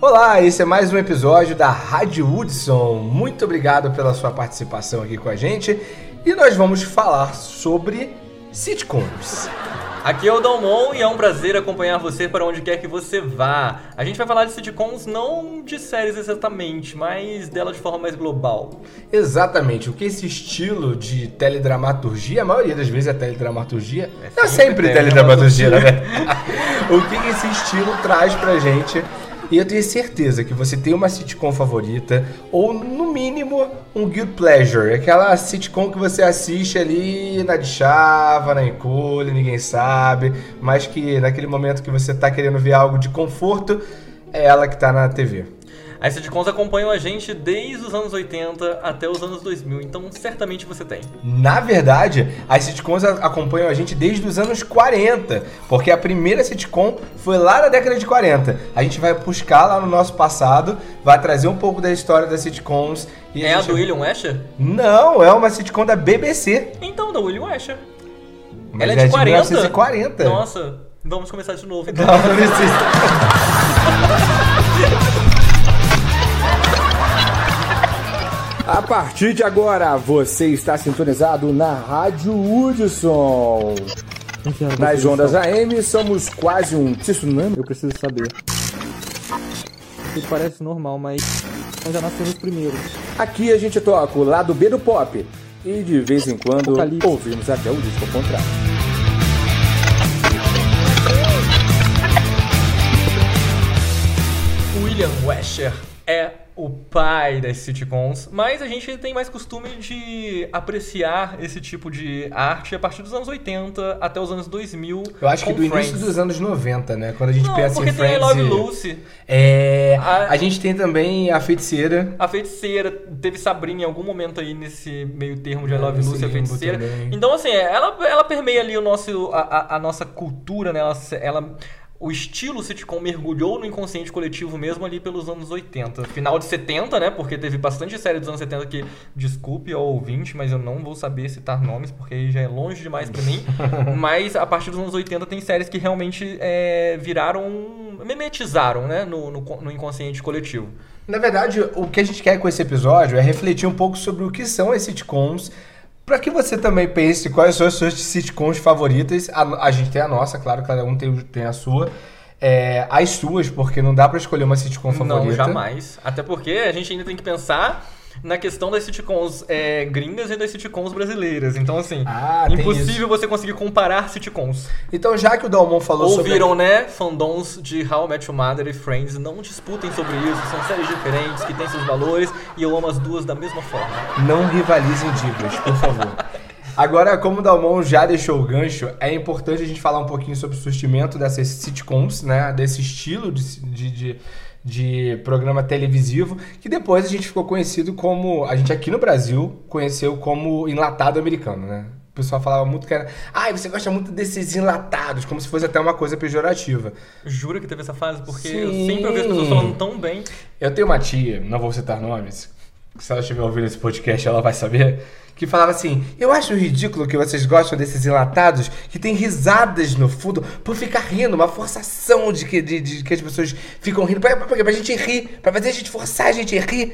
Olá, esse é mais um episódio da Rádio Hudson. Muito obrigado pela sua participação aqui com a gente. E nós vamos falar sobre sitcoms. Aqui é o Dalmon e é um prazer acompanhar você para onde quer que você vá. A gente vai falar de sitcoms não de séries exatamente, mas dela de forma mais global. Exatamente. O que esse estilo de teledramaturgia, a maioria das vezes é teledramaturgia, É é sempre sempre teledramaturgia, teledramaturgia. né? o que que esse estilo traz pra gente? E eu tenho certeza que você tem uma sitcom favorita, ou no mínimo um guilt pleasure, aquela sitcom que você assiste ali na de chava, na encolha, ninguém sabe, mas que naquele momento que você tá querendo ver algo de conforto, é ela que tá na TV. As sitcoms acompanham a gente desde os anos 80 até os anos 2000, então certamente você tem. Na verdade, as sitcoms a- acompanham a gente desde os anos 40, porque a primeira sitcom foi lá na década de 40. A gente vai buscar lá no nosso passado, vai trazer um pouco da história das sitcoms. É a gente- do William Asher? Não, é uma sitcom da BBC. Então, da William Asher. Mas Ela é de 40? 1940. Nossa, vamos começar de novo então. Não, não partir de agora, você está sintonizado na Rádio Hudson. Nas ondas AM, somos quase um tsunami. Eu preciso saber. Isso parece normal, mas nós já nascemos primeiro. Aqui a gente toca o lado B do pop. E de vez em quando Apocalipse. ouvimos até o disco ao contrário. William Asher é o pai das sitcoms, mas a gente tem mais costume de apreciar esse tipo de arte a partir dos anos 80 até os anos 2000. Eu acho que do início Friends. dos anos 90, né? Quando a gente Não, pensa porque em tem Friends. Love e- Lucy, É, A- a gente tem também a feiticeira. a feiticeira, teve Sabrina em algum momento aí nesse meio termo de É, Love Lucy, a limbo feiticeira. também. Então, assim, ela, ela permeia ali o nosso, a, a- a nossa cultura, né? Ela, ela- o estilo sitcom mergulhou no inconsciente coletivo mesmo ali pelos anos 80. Final de 70, né? Porque teve bastante série dos anos 70 que, desculpe ao ouvinte, mas eu não vou saber citar nomes, porque aí já é longe demais pra mim. mas a partir dos anos 80 tem séries que realmente é, viraram. memetizaram, né? No, no, no inconsciente coletivo. Na verdade, o que a gente quer com esse episódio é refletir um pouco sobre o que são as sitcoms, para que você também pense quais são as suas sitcoms favoritas. A, a gente tem a nossa, claro, cada um tem, tem a sua. É, as suas, porque não dá pra escolher uma sitcom favorita. Não, jamais. Até porque a gente ainda tem que pensar na questão das sitcoms é, gringas e das sitcoms brasileiras. Então, assim, Ah, impossível você conseguir comparar sitcoms. Então, já que o Dalmon falou Ouviram, né? Fandoms de How I Met Your Mother e Friends. Não disputem sobre isso. São séries diferentes, que têm seus valores. E eu amo as duas da mesma forma. sobre... Não rivalizem dívidas, por favor. Agora, como o Dalmon já deixou o gancho, é importante a gente falar um pouquinho sobre o surgimento dessas sitcoms, né? Desse estilo de, de, de, de programa televisivo, que depois a gente ficou conhecido como. A gente aqui no Brasil conheceu como enlatado americano, né? O pessoal falava muito que era. Ai, você gosta muito desses enlatados, como se fosse até uma coisa pejorativa. Juro que teve essa fase, porque eu Sim. sempre ouvi as pessoas falando tão bem. Eu tenho uma tia, não vou citar nomes, se ela estiver ouvindo esse podcast ela vai saber, que falava assim: Eu acho ridículo que vocês gostam desses enlatados que tem risadas no fundo por ficar rindo, uma forçação de que, de, de que as pessoas ficam rindo, pra, pra, pra gente rir, pra fazer a gente forçar a gente a rir.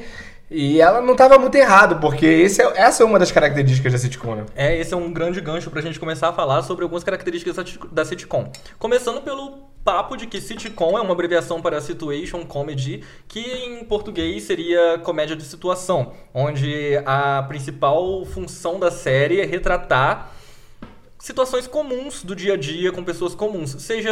E ela não tava muito errado, porque esse é- essa é uma das características da sitcom, né? É, esse é um grande gancho pra gente começar a falar sobre algumas características da sitcom. Começando pelo papo de que sitcom é uma abreviação para situation comedy, que em português seria comédia de situação, onde a principal função da série é retratar situações comuns do dia a dia com pessoas comuns, seja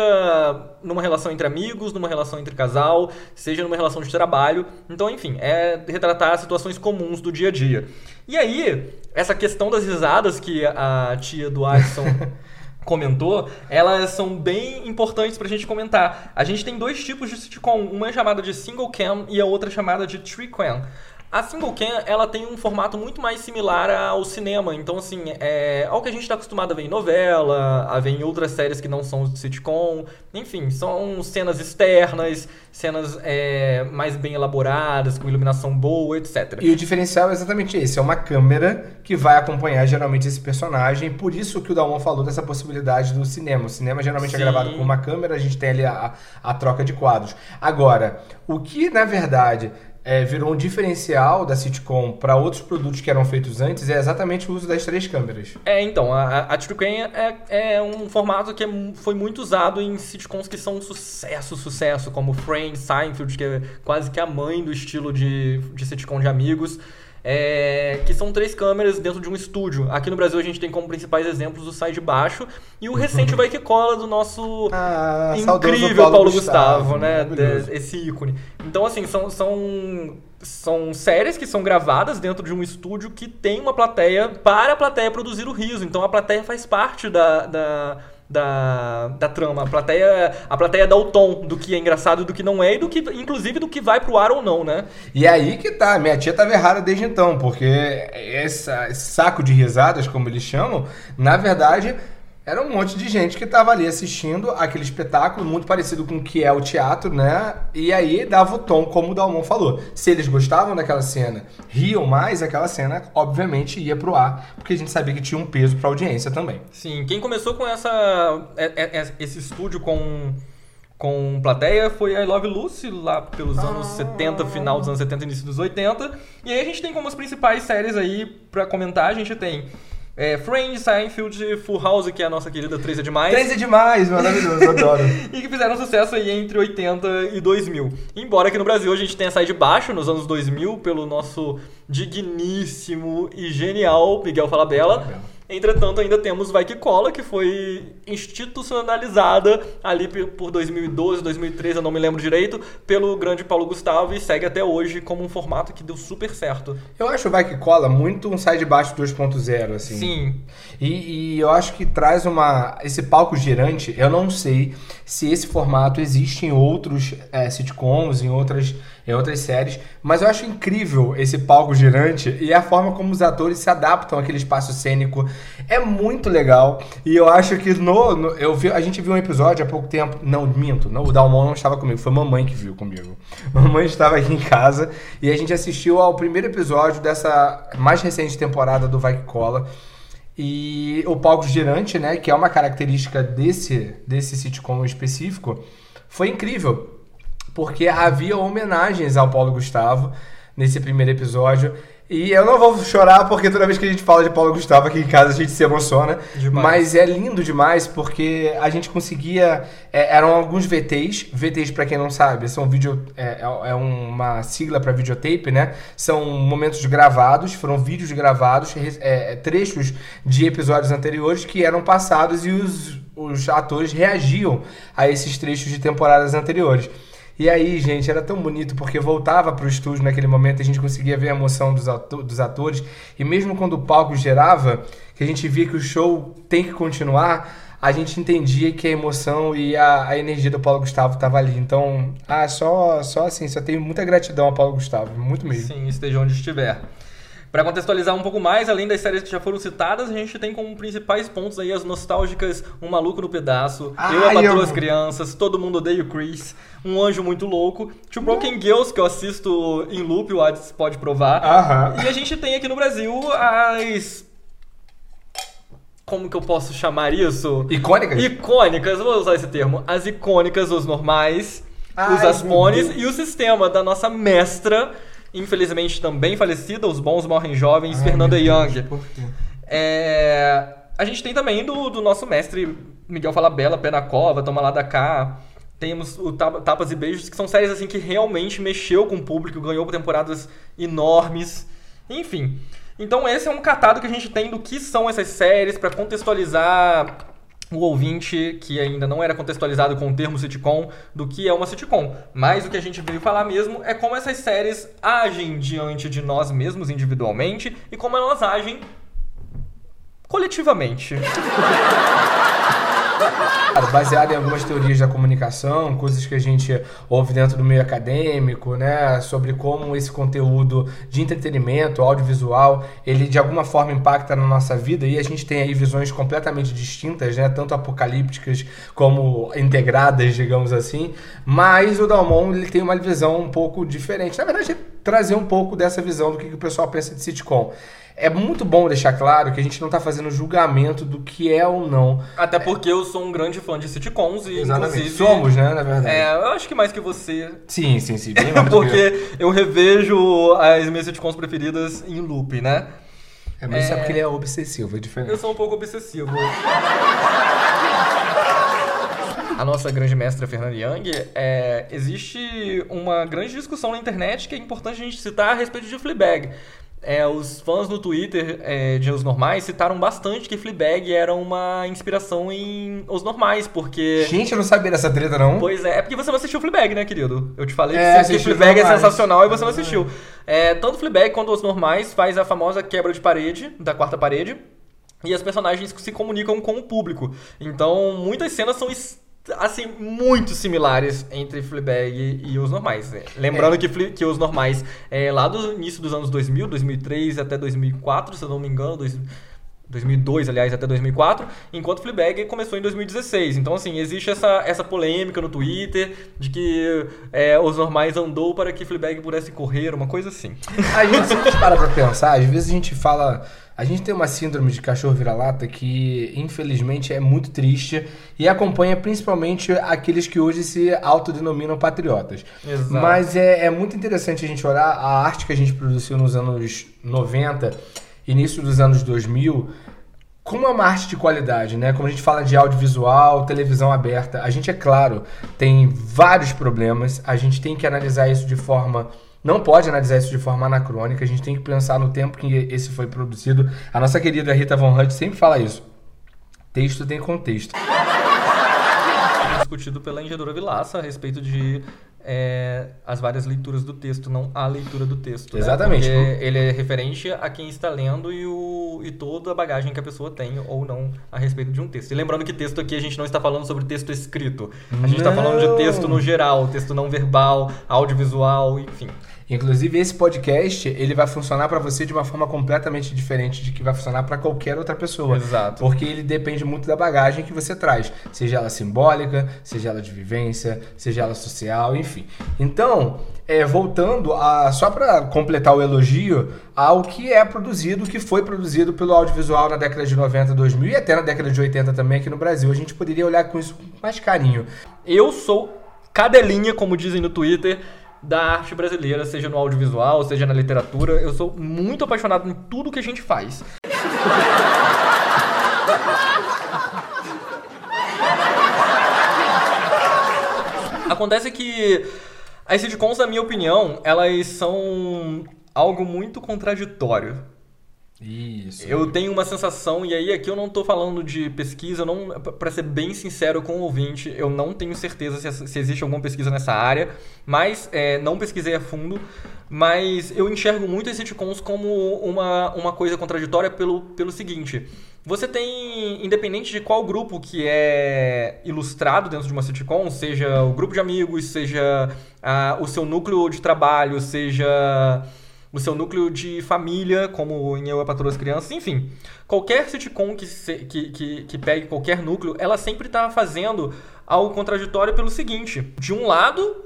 numa relação entre amigos, numa relação entre casal, seja numa relação de trabalho. Então, enfim, é retratar situações comuns do dia a dia. E aí, essa questão das risadas que a tia do Alisson comentou, elas são bem importantes pra gente comentar. A gente tem dois tipos de sitcom, uma é chamada de single cam e a outra é chamada de tricam. A single cam, ela tem um formato muito mais similar ao cinema. Então, assim, é ao que a gente está acostumado a ver em novela, a ver em outras séries que não são sitcom. Enfim, são cenas externas, cenas é, mais bem elaboradas, com iluminação boa, etc. E o diferencial é exatamente esse. É uma câmera que vai acompanhar geralmente esse personagem. Por isso que o Dalmon falou dessa possibilidade do cinema. O cinema geralmente é Sim. é gravado com uma câmera, a gente tem ali a, a troca de quadros. Agora, o que na verdade é, virou um diferencial da sitcom para outros produtos que eram feitos antes é exatamente o uso das três câmeras. É, então, a, a é, é um formato que é foi muito usado em sitcoms que são um sucesso, sucesso, como Friends, Seinfeld, que é quase que a mãe do estilo de, de sitcom de amigos. É, que são três câmeras dentro de um estúdio. Aqui no Brasil a gente tem como principais exemplos o Sai de Baixo e o recente Vai Que Cola do nosso Ah, incrível Paulo, Gustavo, Gustavo, né? De- esse ícone. Então, assim, são, são, são séries que são gravadas dentro de um estúdio que tem uma plateia para a plateia produzir o riso. Então, a plateia faz parte da. da da, da trama. A plateia, a plateia dá o tom do que é engraçado do que não é, e do que, inclusive, do que vai pro ar ou não, né? E é aí que tá, minha tia tava errada desde então, porque essa- esse saco de risadas, como eles chamam, na verdade era um monte de gente que tava ali assistindo aquele espetáculo muito parecido com o que é o teatro, né? E aí dava o tom, como o Dalmon falou. Se eles gostavam daquela cena, riam mais, aquela cena obviamente ia pro ar, porque a gente sabia que tinha um peso pra audiência também. Sim, quem começou com essa, é- é- é- esse estúdio com, com plateia foi a I Love Lucy, lá pelos anos 70, final dos anos 70, início dos 80. E aí a gente tem como as principais séries aí pra comentar, a gente tem é, Friends, Seinfeld, Full House, que é a nossa querida 3 é demais. Três é demais, maravilhoso, adoro. e que fizeram sucesso aí entre 80 e 2000. Embora aqui no Brasil a gente tenha saído de baixo nos anos 2000 pelo nosso digníssimo e genial Miguel Falabella. Entretanto, ainda temos Vai Que Cola, que foi institucionalizada ali por 2012, 2013, eu não me lembro direito, pelo grande Paulo Gustavo e segue até hoje como um formato que deu super certo. Eu acho o Vai Que Cola muito um sai de baixo 2.0, assim. Sim, E, e eu acho que traz uma. Esse palco girante, eu não sei se esse formato existe em outros é, sitcoms, em outras, em outras séries, mas eu acho incrível esse palco girante e a forma como os atores se adaptam àquele espaço cênico. É muito legal. E eu acho que no. no- eu vi, a gente viu um episódio há pouco tempo. Não, minto, não, o Dalmon não estava comigo, foi mamãe que viu comigo. Mamãe estava aqui em casa e a gente assistiu ao primeiro episódio dessa mais recente temporada do Vai Que Cola. E o palco girante, né, que é uma característica desse, desse sitcom específico, foi incrível. Porque havia homenagens ao Paulo Gustavo nesse primeiro episódio. E eu não vou chorar porque toda vez que a gente fala de Paulo Gustavo aqui em casa a gente se emociona. Demais. Mas é lindo demais porque a gente conseguia. é, eram alguns VTs. VTs, pra quem não sabe, são vídeo. É, é- é uma sigla pra videotape, né? São momentos gravados, foram vídeos gravados, re- é, trechos de episódios anteriores que eram passados e os, os atores reagiam a esses trechos de temporadas anteriores. E aí, gente, era tão bonito porque voltava pro estúdio naquele momento, a gente conseguia ver a emoção dos, dos atores. E mesmo quando o palco gerava, que a gente via que o show tem que continuar, a gente entendia que a emoção e a, a energia do Paulo Gustavo tava ali. Então, ah, só, só assim, só tenho muita gratidão ao Paulo Gustavo, muito mesmo. Sim, esteja onde estiver. Para contextualizar um pouco mais, além das séries que já foram citadas, a gente tem como principais pontos aí as nostálgicas Um Maluco no Pedaço, Ai, Eu, a Patroa eu- as Crianças, Todo Mundo Odeia o Chris, Um Anjo Muito Louco, Two Broken Girls, que eu assisto em loop, o Adis pode provar. E a gente tem aqui no Brasil as... Como que eu posso chamar isso? Icônicas? Icônicas, vou usar esse termo. As icônicas, os normais, Ai, os aspones e o sistema da nossa mestra, infelizmente também falecida, os bons morrem jovens, Ai, Fernanda meu Deus, Young. por quê? É, a gente tem também do, do nosso mestre Miguel Falabella, Pé na Cova, Toma Lá da Cá. Temos o Tapa- Tapas e Beijos, que são séries assim que realmente mexeu com o público, ganhou temporadas enormes. Enfim. Então esse é um catado que a gente tem do que são essas séries para contextualizar o ouvinte que ainda não era contextualizado com o termo sitcom do que é uma sitcom. Mas o que a gente veio falar mesmo é como essas séries agem diante de nós mesmos individualmente e como elas agem coletivamente. Baseado em algumas teorias da comunicação, coisas que a gente ouve dentro do meio acadêmico, né? Sobre como esse conteúdo de entretenimento, audiovisual, ele de alguma forma impacta na nossa vida e a gente tem aí visões completamente distintas, né? Tanto apocalípticas como integradas, digamos assim. Mas o Dalmon, ele tem uma visão um pouco diferente. Na verdade, trazer um pouco dessa visão do que, que o pessoal pensa de sitcom. É muito bom deixar claro que a gente não está fazendo julgamento do que é ou não. Até porque eu sou um grande fã de sitcoms e Exatamente. inclusive... Somos, né, na verdade. É, eu acho que mais que você. Sim, sim, sim. Bem mais que eu. Porque eu revejo as minhas sitcoms preferidas em loop, né? É, mas isso é porque ele é obsessivo, é diferente. Eu sou um pouco obsessivo. A nossa grande mestra Fernanda Young, é, existe uma grande discussão na internet que é importante a gente citar a respeito de Fleabag. É, os fãs no Twitter é, de Os Normais citaram bastante que Fleabag era uma inspiração em Os Normais, porque... Gente, eu não sabia dessa treta, não. Pois é, é porque você não assistiu Fleabag, né, querido? Eu te falei É, que, Fleabag é sensacional e você não assistiu. É, tanto Fleabag quanto Os Normais faz a famosa quebra de parede, da quarta parede, e as personagens se comunicam com o público. Então, muitas cenas são assim muito similares entre Fleabag e, os normais. É, Lembrando que, Fle- que os normais é lá do início dos anos 2000, 2003 até 2004, se eu não me engano, dois- 2002, aliás, até 2004, enquanto Fleabag começou em 2016. Então, assim, existe essa, essa polêmica no Twitter de que é, os normais andou para que Fleabag pudesse correr, uma coisa assim. A gente, se a gente para pra pensar, às vezes a gente fala. A gente tem uma síndrome de cachorro vira-lata que, infelizmente, é muito triste e acompanha principalmente aqueles que hoje se autodenominam patriotas. Exato. Mas é, é muito interessante a gente olhar a arte que a gente produziu nos anos 90, início dos anos 2000, como é uma arte de qualidade, né? Como a gente fala de audiovisual, televisão aberta, a gente, é claro, tem vários problemas, a gente tem que analisar isso de forma. Não pode analisar isso de forma anacrônica, a gente tem que pensar no tempo que esse foi produzido. A nossa querida Rita Von Hunt sempre fala isso. Texto tem contexto. Discutido pela engenheira Vilaça a respeito de é, as várias leituras do texto, não a leitura do texto. né? Exatamente. Porque ele é referente a quem está lendo e, o, e toda a bagagem que a pessoa tem ou não a respeito de um texto. E lembrando que texto aqui a gente não está falando sobre texto escrito. A gente está falando de texto no geral, texto não verbal, audiovisual, enfim. Inclusive, esse podcast, ele vai funcionar pra você de uma forma completamente diferente de que vai funcionar pra qualquer outra pessoa. Exato. Porque ele depende muito da bagagem que você traz, seja ela simbólica, seja ela de vivência, seja ela social, enfim. Então, é, voltando a só pra completar o elogio ao que é produzido, que foi produzido pelo audiovisual na década de 90, 2000 e até na década de 80 também aqui no Brasil. A gente poderia olhar com isso com mais carinho. Eu sou cadelinha, como dizem no Twitter, da arte brasileira, seja no audiovisual, seja na literatura. Eu sou muito apaixonado em tudo que a gente faz. Acontece que as sitcoms, na minha opinião, elas são algo muito contraditório. Isso. Eu tenho uma sensação, e aí aqui eu não tô falando de pesquisa, não, para ser bem sincero com o ouvinte, eu não tenho certeza se, se existe alguma pesquisa nessa área, mas é, não pesquisei a fundo, mas eu enxergo muito as sitcoms como uma, uma coisa contraditória pelo, pelo seguinte. Você tem, independente de qual grupo que é ilustrado dentro de uma sitcom, seja o grupo de amigos, seja ah, o seu núcleo de trabalho, seja o seu núcleo de família, como em Eu, a das Crianças, enfim. Qualquer sitcom que, se- que, que, que pegue qualquer núcleo, ela sempre está fazendo algo contraditório pelo seguinte. De um lado,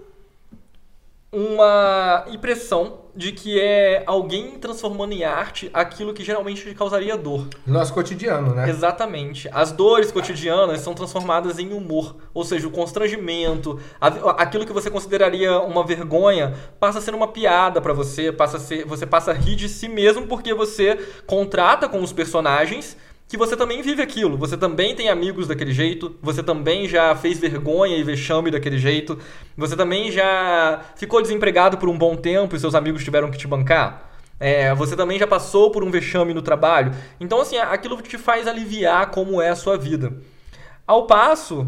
uma impressão de que é alguém transformando em arte aquilo que geralmente causaria dor. Nosso cotidiano, né? Exatamente. As dores cotidianas são transformadas em humor. Ou seja, o constrangimento, aquilo que você consideraria uma vergonha, passa a ser uma piada pra você, passa a ser, você passa a rir de si mesmo porque você contrata com os personagens que você também vive aquilo. Você também tem amigos daquele jeito, você também já fez vergonha e vexame daquele jeito, você também já ficou desempregado por um bom tempo e seus amigos tiveram que te bancar. É, você também já passou por um vexame no trabalho. Então, assim, aquilo te faz aliviar como é a sua vida. Ao passo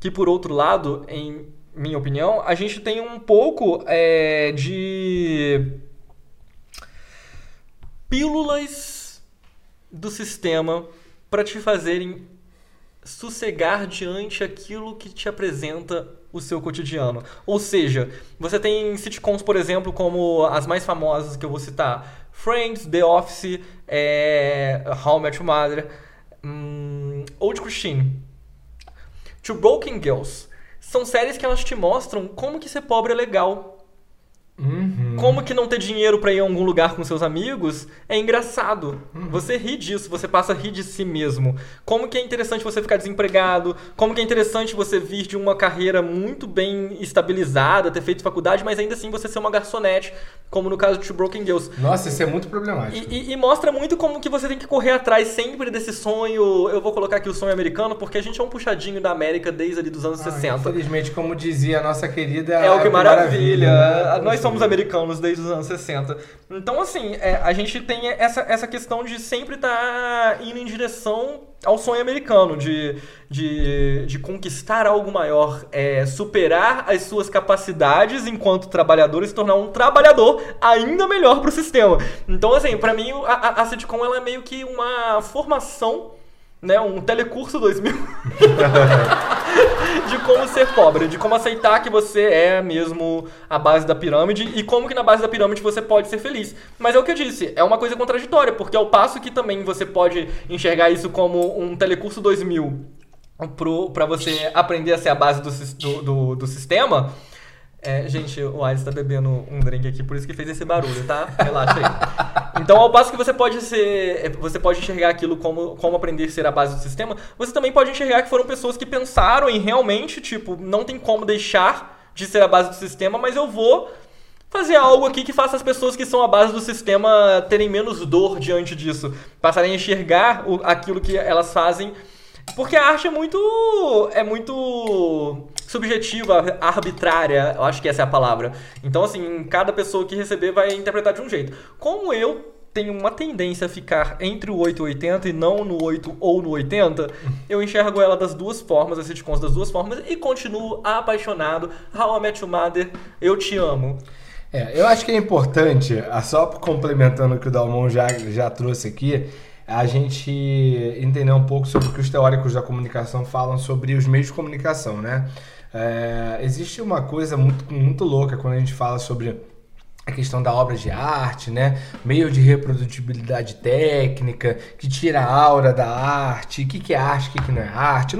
que, por outro lado, em minha opinião, a gente tem um pouco é, de pílulas do sistema para te fazerem sossegar diante aquilo que te apresenta o seu cotidiano. Ou seja, você tem sitcoms, por exemplo, como as mais famosas que eu vou citar: Friends, The Office, é, How I Met Your Mother, hum, Old Christine, Two Broken Girls. São séries que elas te mostram como que ser pobre é legal. Uhum. Como que não ter dinheiro pra ir a algum lugar com seus amigos é engraçado. Você ri disso, você passa a rir de si mesmo. Como que é interessante você ficar desempregado, como que é interessante você vir de uma carreira muito bem estabilizada, ter feito faculdade, mas ainda assim você ser uma garçonete, como no caso de Broken Girls. Nossa, isso é muito problemático. E, e- e mostra muito como que você tem que correr atrás sempre desse sonho. Eu vou colocar aqui o sonho americano, porque a gente é um puxadinho da América desde ali dos anos Ah, 60. Infelizmente, como dizia a nossa querida. É o que maravilha. né? Nós somos americanos desde os anos 60. Então, assim, é, a gente tem essa, essa questão de sempre estar indo em direção ao sonho americano, de, de, de conquistar algo maior, é, superar as suas capacidades enquanto trabalhador e se tornar um trabalhador ainda melhor pro sistema. Então, assim, pra mim, a, a, a sitcom ela é meio que uma formação, né, um telecurso 2000 de como ser pobre, de como aceitar que você é mesmo a base da pirâmide e como que na base da pirâmide você pode ser feliz. Mas é o que eu disse, é uma coisa contraditória, porque ao passo que também você pode enxergar isso como um telecurso 2000 pro, pra você aprender a ser a base do, do, do, do sistema. É, gente, o Alisson tá bebendo um drink aqui, por isso que fez esse barulho, tá? Relaxa aí. Então, ao passo que você pode ser. Você pode enxergar aquilo como, como aprender a ser a base do sistema, você também pode enxergar que foram pessoas que pensaram em realmente, tipo, não tem como deixar de ser a base do sistema, mas eu vou fazer algo aqui que faça as pessoas que são a base do sistema terem menos dor diante disso. Passarem a enxergar o- aquilo que elas fazem. Porque a arte é muito. é muito subjetiva, arbitrária, eu acho que essa é a palavra. Então, assim, cada pessoa que receber vai interpretar de um jeito. Como eu tenho uma tendência a ficar entre o 8 e o 80 e não no 8 ou no 80, eu enxergo ela das duas formas, as sitcoms das duas formas, e continuo apaixonado. How I Met Your Mother, eu te amo. É, eu acho que é importante, ah, só complementando o que o Dalmon já, já trouxe aqui, a gente entender um pouco sobre o que os teóricos da comunicação falam sobre os meios de comunicação, né? É, existe uma coisa muito, muito louca quando a gente fala sobre a questão da obra de arte, né? Meio de reprodutibilidade técnica, que tira a aura da arte, o que, que é arte, o que, que não é arte.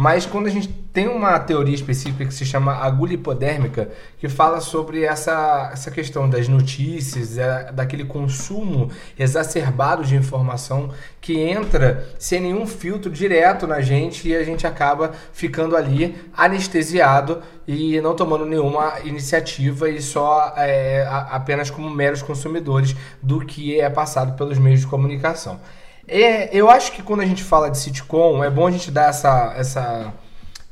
Mas quando a gente tem uma teoria específica que se chama agulha hipodérmica, que fala sobre essa, essa questão das notícias, é, daquele consumo exacerbado de informação que entra sem nenhum filtro direto na gente e a gente acaba ficando ali anestesiado e não tomando nenhuma iniciativa e só é, apenas como meros consumidores do que é passado pelos meios de comunicação. É, eu acho que quando a gente fala de sitcom, é bom a gente dar essa, essa,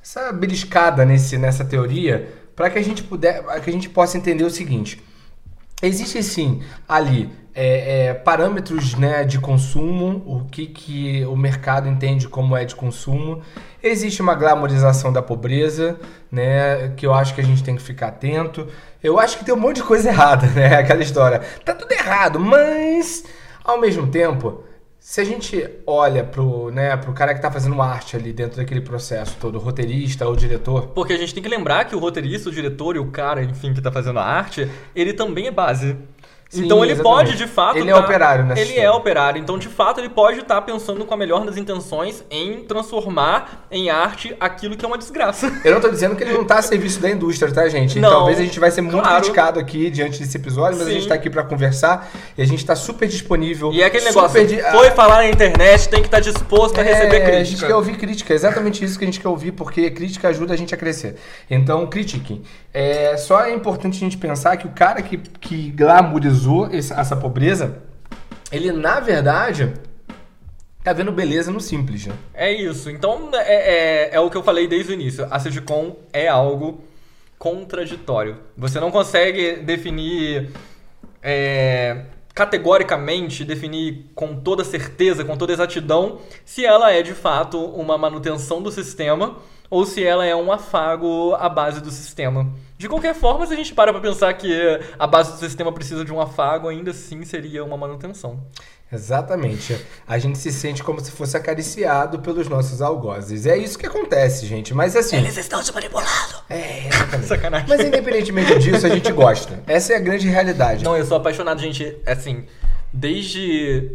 essa beliscada nesse, nessa teoria para que a gente puder, que a gente possa entender o seguinte. Existe sim ali é, é, parâmetros né, de consumo, o que, que o mercado entende como é de consumo. Existe uma glamorização da pobreza, né, que eu acho que a gente tem que ficar atento. Eu acho que tem um monte de coisa errada, né? Aquela história. Tá tudo errado, mas ao mesmo tempo, se a gente olha pro, né, pro cara que tá fazendo arte ali dentro daquele processo todo, roteirista ou diretor, Porque a gente tem que lembrar que o roteirista, o diretor e o cara, enfim, que tá fazendo a arte, ele também é base. Sim, então ele exatamente. pode, de fato. Ele é tá- operário nessa Ele é história. operário. Então, de fato, ele pode estar pensando com a melhor das intenções em transformar em arte aquilo que é uma desgraça. Eu não tô dizendo que ele não tá a serviço da indústria, tá, gente? Não, Talvez a gente vai ser muito claro. criticado aqui diante desse episódio, mas a Sim. gente tá aqui pra conversar e a gente tá super disponível. E é aquele negócio, di- foi falar na internet, tem que estar disposto a receber É, crítica. A gente quer ouvir crítica, é exatamente isso que a gente quer ouvir, porque crítica ajuda a gente a crescer. Então, critiquem. É, só é importante a gente pensar que o cara que, que glamorizou esse- essa pobreza, ele, na verdade, tá vendo beleza no simples, né? É isso. Então, é, é, é o que eu falei desde o início. A sitcom é algo contraditório. Você não consegue definir é, categoricamente, definir com toda certeza, com toda exatidão, se ela é de fato uma manutenção do sistema ou se ela é um afago à base do sistema. De qualquer forma, se a gente para pra pensar que a base do sistema precisa de um afago, ainda assim seria uma manutenção. Exatamente. A gente se sente como se fosse acariciado pelos nossos algozes. É isso que acontece, gente. Mas assim. Eles estão se manipulando. É, exatamente. Sacanagem. Mas independentemente disso, a gente gosta. Essa é a grande realidade. Não, eu sou apaixonado, gente, assim, desde.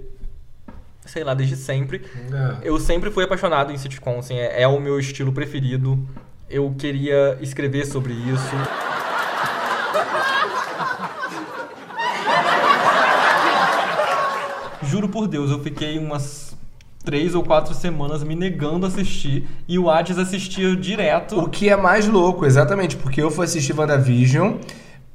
Sei lá, desde sempre. É. Eu sempre fui apaixonado em sitcom, assim, é, é o meu estilo preferido. Eu queria escrever sobre isso. Juro por Deus, eu fiquei umas três ou quatro semanas me negando a assistir e o Hades assistia direto. O que é mais louco, exatamente, porque eu fui assistir WandaVision,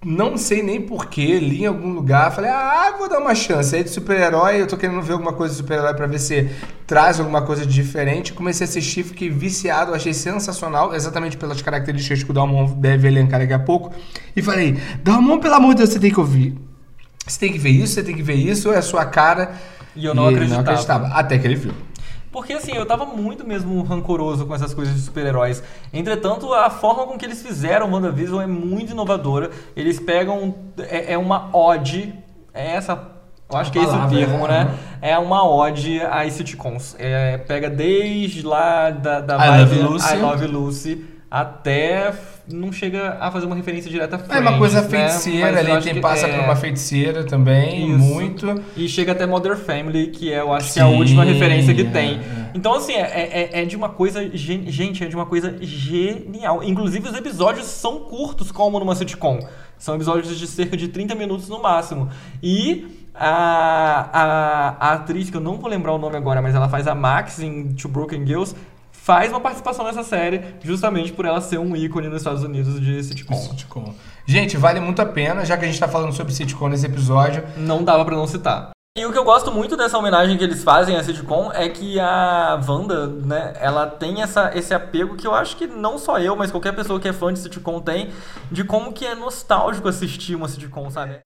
não sei nem porquê, li em algum lugar, falei, ah, vou dar uma chance. Aí de super-herói, eu tô querendo ver alguma coisa de super-herói pra ver se traz alguma coisa de diferente. Comecei a assistir, fiquei viciado, achei sensacional, exatamente pelas características que o Dalmon deve elencar daqui a pouco. E falei, Dalmon, pelo amor de Deus, você tem que ouvir. Você tem que ver isso, você tem que ver isso, é a sua cara. E eu não ele acreditava. Até que ele viu. Porque assim, eu tava muito mesmo rancoroso com essas coisas de super-heróis. Entretanto, a forma com que eles fizeram WandaVision é muito inovadora. Eles pegam. É, é uma ode. É essa. Eu acho que é esse o termo, é. né? É uma ode às sitcoms. É, pega desde lá da, da I Love Lucy. I Love Lucy até. Não chega a fazer uma referência direta a É Friends, uma coisa né? feiticeira ali, tem que passa é- por uma feiticeira também, Isso. muito. E chega até Modern Family, que é, eu acho que é a Sim, última referência que é, tem. é. Então, assim, é, é- é de uma coisa. gen- Gente, é de uma coisa genial. Inclusive, os episódios são curtos, como numa sitcom. São episódios de cerca de 30 minutos no máximo. E. A, a, a atriz, que eu não vou lembrar o nome agora, mas ela faz a Max em Two Broken Girls, faz uma participação nessa série, justamente por ela ser um ícone nos Estados Unidos de sitcom. Sitcom. Gente, vale muito a pena, já que a gente tá falando sobre sitcom nesse episódio. Não dava pra não citar. E o que eu gosto muito dessa homenagem que eles fazem a sitcom é que a Wanda, né, ela tem essa, esse apego que eu acho que não só eu, mas qualquer pessoa que é fã de sitcom tem, de como que é nostálgico assistir uma sitcom, sabe?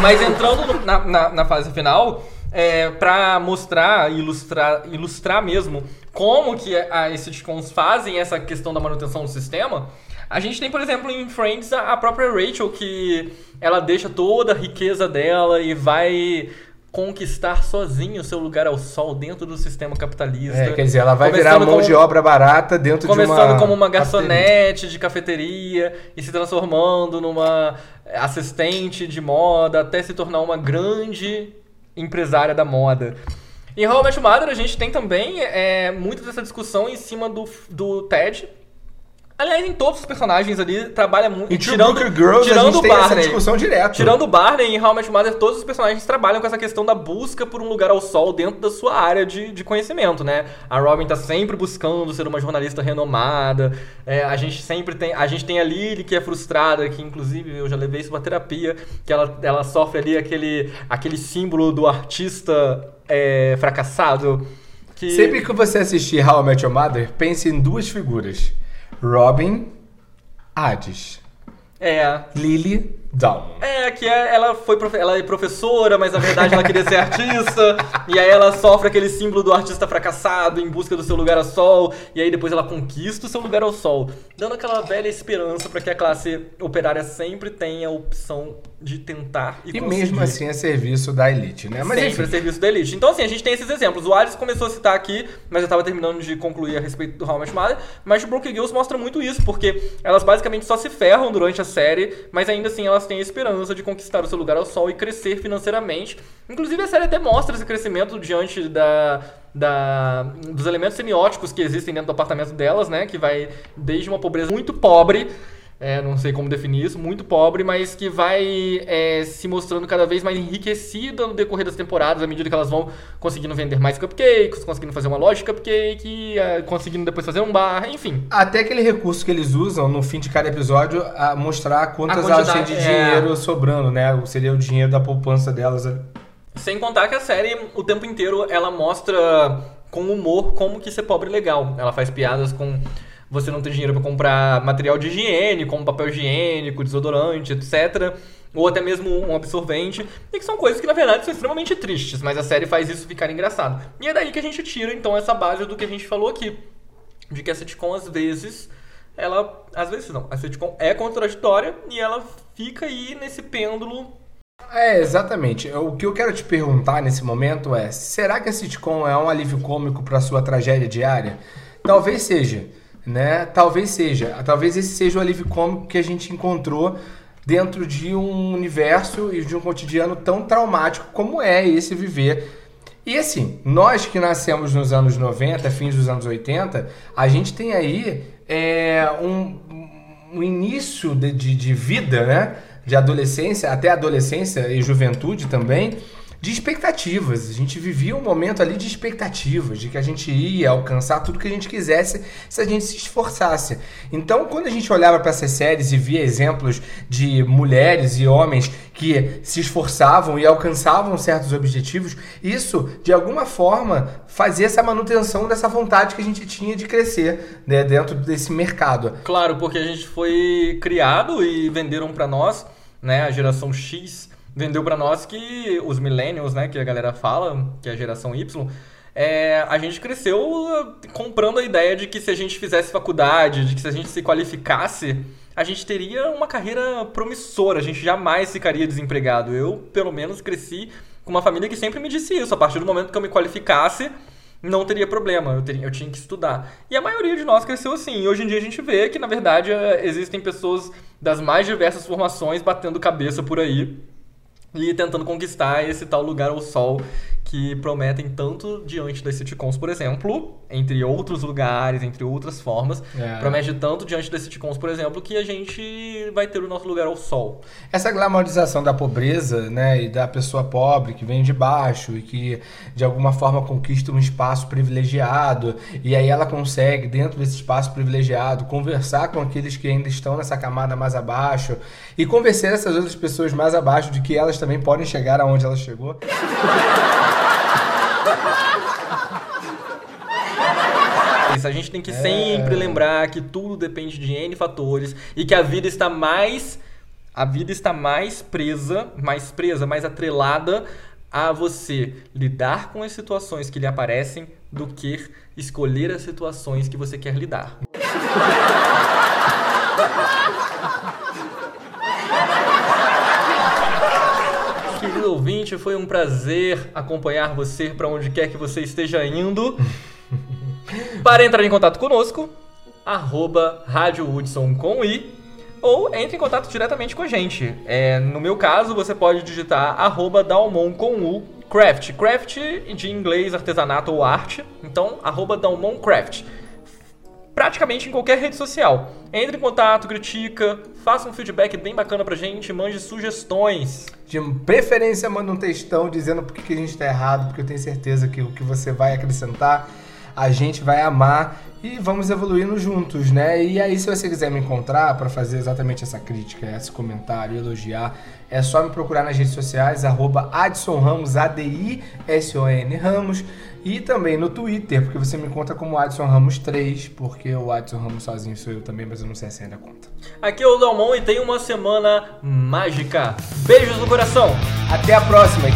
Mas entrando no- na, na, na fase final, é, pra mostrar, ilustrar, ilustrar mesmo como que a- as sitcoms fazem essa questão da manutenção do sistema, a gente tem, por exemplo, em Friends a, a própria Rachel, que ela deixa toda a riqueza dela e vai conquistar sozinha o seu lugar ao sol dentro do sistema capitalista. É, quer dizer, ela vai virar mão como- de obra barata dentro de uma... Começando como uma garçonete de cafeteria e se transformando numa assistente de moda até se tornar uma grande empresária da moda. Em How I Met Your Mother a gente tem também é, muito dessa discussão em cima do, do Ted. Aliás, em todos os personagens ali trabalha muito. True tirando Girls tirando a gente o tem essa Barney. discussão direto. Tirando o Barney em How I Met Mother, todos os personagens trabalham com essa questão da busca por um lugar ao sol dentro da sua área de, de conhecimento, né? A Robin tá sempre buscando ser uma jornalista renomada. É, a gente sempre tem. A gente tem a Lily que é frustrada, que inclusive eu já levei isso pra terapia, que ela, ela sofre ali aquele, aquele símbolo do artista é, fracassado. Que... Sempre que você assistir How I Met Your Mother, pense em duas figuras. Robin, Hades. É. Lily, Dalmon. É, que é- ela foi ela é professora, mas na verdade ela queria ser artista. e aí ela sofre aquele símbolo do artista fracassado em busca do seu lugar ao sol. E aí depois ela conquista o seu lugar ao sol, dando aquela velha esperança para que a classe operária sempre tenha a opção de tentar e, E conseguir. mesmo assim é serviço da elite, né? Mas Sempre enfim, a serviço da elite. Então, assim, a gente tem esses exemplos. O Ares começou a citar aqui, mas eu tava terminando de concluir a respeito do How Your Mother. Mas o Broken Girls mostra muito isso, porque elas basicamente só se ferram durante a série, mas ainda assim elas têm a esperança de conquistar o seu lugar ao sol e crescer financeiramente. Inclusive, a série até mostra esse crescimento diante da. Da, dos elementos semióticos que existem dentro do apartamento delas, né? Que vai desde uma pobreza muito pobre é, não sei como definir isso, muito pobre, mas que vai é, se mostrando cada vez mais enriquecida no decorrer das temporadas, à medida que elas vão conseguindo vender mais cupcakes, conseguindo fazer uma loja de cupcake, é, conseguindo depois fazer um bar, enfim. até aquele recurso que eles usam no fim de cada episódio a mostrar quantas A elas têm de é. dinheiro sobrando, né? Seria o dinheiro da poupança delas. Sem contar que a série, o tempo inteiro, ela mostra com humor como que ser pobre é legal. Ela faz piadas com você não tem dinheiro para comprar material de higiene, como papel higiênico, desodorante, etc. Ou até mesmo um absorvente, e que são coisas que na verdade são extremamente tristes, mas a série faz isso ficar engraçado. E é daí que a gente tira então essa base do que a gente falou aqui, de que a sitcom às vezes ela, às vezes não, a sitcom é contraditória e ela fica aí nesse pêndulo é, exatamente. O que eu quero te perguntar nesse momento é: será que a sitcom é um alívio cômico para sua tragédia diária? Talvez seja, né? Talvez seja. Talvez esse seja o alívio cômico que a gente encontrou dentro de um universo e de um cotidiano tão traumático como é esse viver. E assim, nós que nascemos nos anos 90, fins dos anos 80, a gente tem aí é, um, um início de, de, de vida, né? de adolescência, até adolescência e juventude também, de expectativas. A gente vivia um momento ali de expectativas, de que a gente ia alcançar tudo que a gente quisesse se a gente se esforçasse. Então, quando a gente olhava para essas séries e via exemplos de mulheres e homens que se esforçavam e alcançavam certos objetivos, isso de alguma forma fazia essa manutenção dessa vontade que a gente tinha de crescer né, dentro desse mercado. Claro, porque a gente foi criado e venderam para nós, né, a geração X vendeu para nós que os millennials, né, que a galera fala, que é a geração Y, é, a gente cresceu comprando a ideia de que se a gente fizesse faculdade, de que se a gente se qualificasse, a gente teria uma carreira promissora, a gente jamais ficaria desempregado. Eu, pelo menos, cresci com uma família que sempre me disse isso. A partir do momento que eu me qualificasse, não teria problema, eu, teria, eu tinha que estudar. E a maioria de nós cresceu assim. E hoje em dia a gente vê que, na verdade, é, existem pessoas das mais diversas formações batendo cabeça por aí e tentando conquistar esse tal lugar ao sol que prometem tanto diante das sitcoms, por exemplo, entre outros lugares, entre outras formas, é. promete tanto diante das sitcoms, por exemplo, que a gente vai ter o nosso lugar ao sol. Essa glamorização da pobreza, né, e da pessoa pobre que vem de baixo e que de alguma forma conquista um espaço privilegiado, e aí ela consegue dentro desse espaço privilegiado conversar com aqueles que ainda estão nessa camada mais abaixo e convencer essas outras pessoas mais abaixo de que elas também podem chegar aonde ela chegou. A gente tem que é... sempre lembrar que tudo depende de N fatores e que a vida está mais a vida está mais presa, mais presa, mais atrelada a você lidar com as situações que lhe aparecem do que escolher as situações que você quer lidar. Querido ouvinte, foi um prazer acompanhar você para onde quer que você esteja indo. Para entrar em contato conosco, arroba Rádio Hudson com I, ou entre em contato diretamente com a gente. É, no meu caso, você pode digitar arroba Dalmon com U, craft. Craft de inglês, artesanato ou arte. Então, arroba Dalmon Craft. Praticamente em qualquer rede social. Entre em contato, critica, faça um feedback bem bacana pra gente, mande sugestões. De preferência, manda um textão dizendo por que a gente tá errado, porque eu tenho certeza que o que você vai acrescentar a gente vai amar e vamos evoluindo juntos, né? E aí, se você quiser me encontrar para fazer exatamente essa crítica, esse comentário, elogiar, é só me procurar nas redes sociais, arroba Adson Ramos, A-D-I-S-O-N Ramos, e também no Twitter, porque você me encontra como Adson Ramos 3, porque o Adson Ramos sozinho sou eu também, mas eu não sei se ainda conta. Aqui é o Dalmon e tem uma semana mágica. Beijos no coração! Até a próxima!